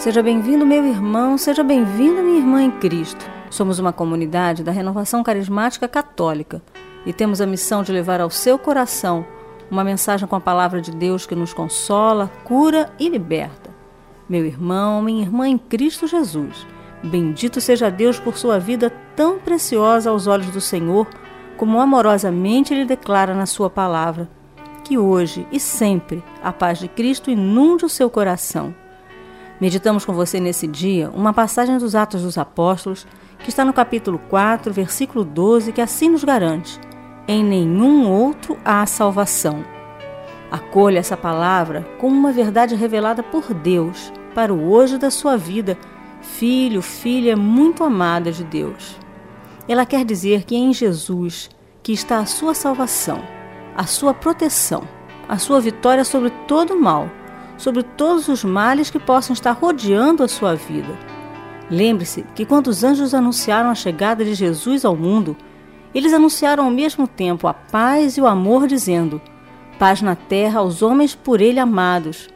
Seja bem-vindo, meu irmão, seja bem-vinda, minha irmã em Cristo. Somos uma comunidade da Renovação Carismática Católica e temos a missão de levar ao seu coração uma mensagem com a palavra de Deus que nos consola, cura e liberta. Meu irmão, minha irmã em Cristo Jesus, bendito seja Deus por sua vida tão preciosa aos olhos do Senhor, como amorosamente Ele declara na Sua palavra. Que hoje e sempre a paz de Cristo inunde o seu coração. Meditamos com você nesse dia uma passagem dos Atos dos Apóstolos, que está no capítulo 4, versículo 12, que assim nos garante: Em nenhum outro há salvação. Acolha essa palavra como uma verdade revelada por Deus para o hoje da sua vida, filho, filha muito amada de Deus. Ela quer dizer que é em Jesus que está a sua salvação, a sua proteção, a sua vitória sobre todo o mal sobre todos os males que possam estar rodeando a sua vida. Lembre-se que quando os anjos anunciaram a chegada de Jesus ao mundo, eles anunciaram ao mesmo tempo a paz e o amor, dizendo: Paz na terra aos homens por ele amados.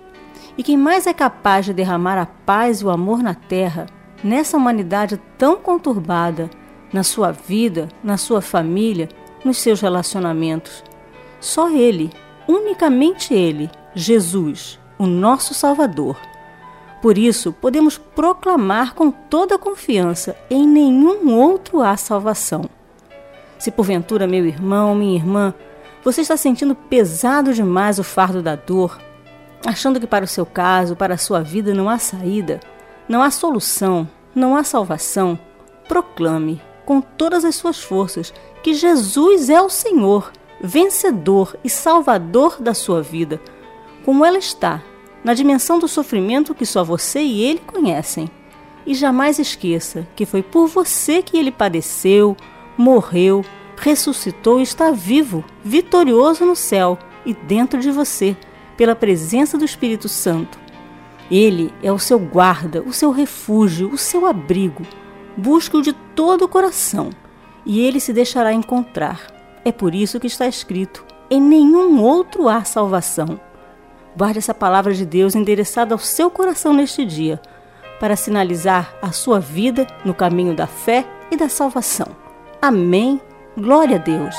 E quem mais é capaz de derramar a paz e o amor na terra, nessa humanidade tão conturbada, na sua vida, na sua família, nos seus relacionamentos? Só Ele, unicamente Ele, Jesus o nosso Salvador. Por isso, podemos proclamar com toda confiança: em nenhum outro há salvação. Se porventura, meu irmão, minha irmã, você está sentindo pesado demais o fardo da dor, achando que para o seu caso, para a sua vida não há saída, não há solução, não há salvação, proclame com todas as suas forças que Jesus é o Senhor, vencedor e salvador da sua vida como ela está, na dimensão do sofrimento que só você e ele conhecem. E jamais esqueça que foi por você que ele padeceu, morreu, ressuscitou e está vivo, vitorioso no céu e dentro de você, pela presença do Espírito Santo. Ele é o seu guarda, o seu refúgio, o seu abrigo. Busque-o de todo o coração e ele se deixará encontrar. É por isso que está escrito: em nenhum outro há salvação. Guarde essa palavra de Deus endereçada ao seu coração neste dia, para sinalizar a sua vida no caminho da fé e da salvação. Amém. Glória a Deus.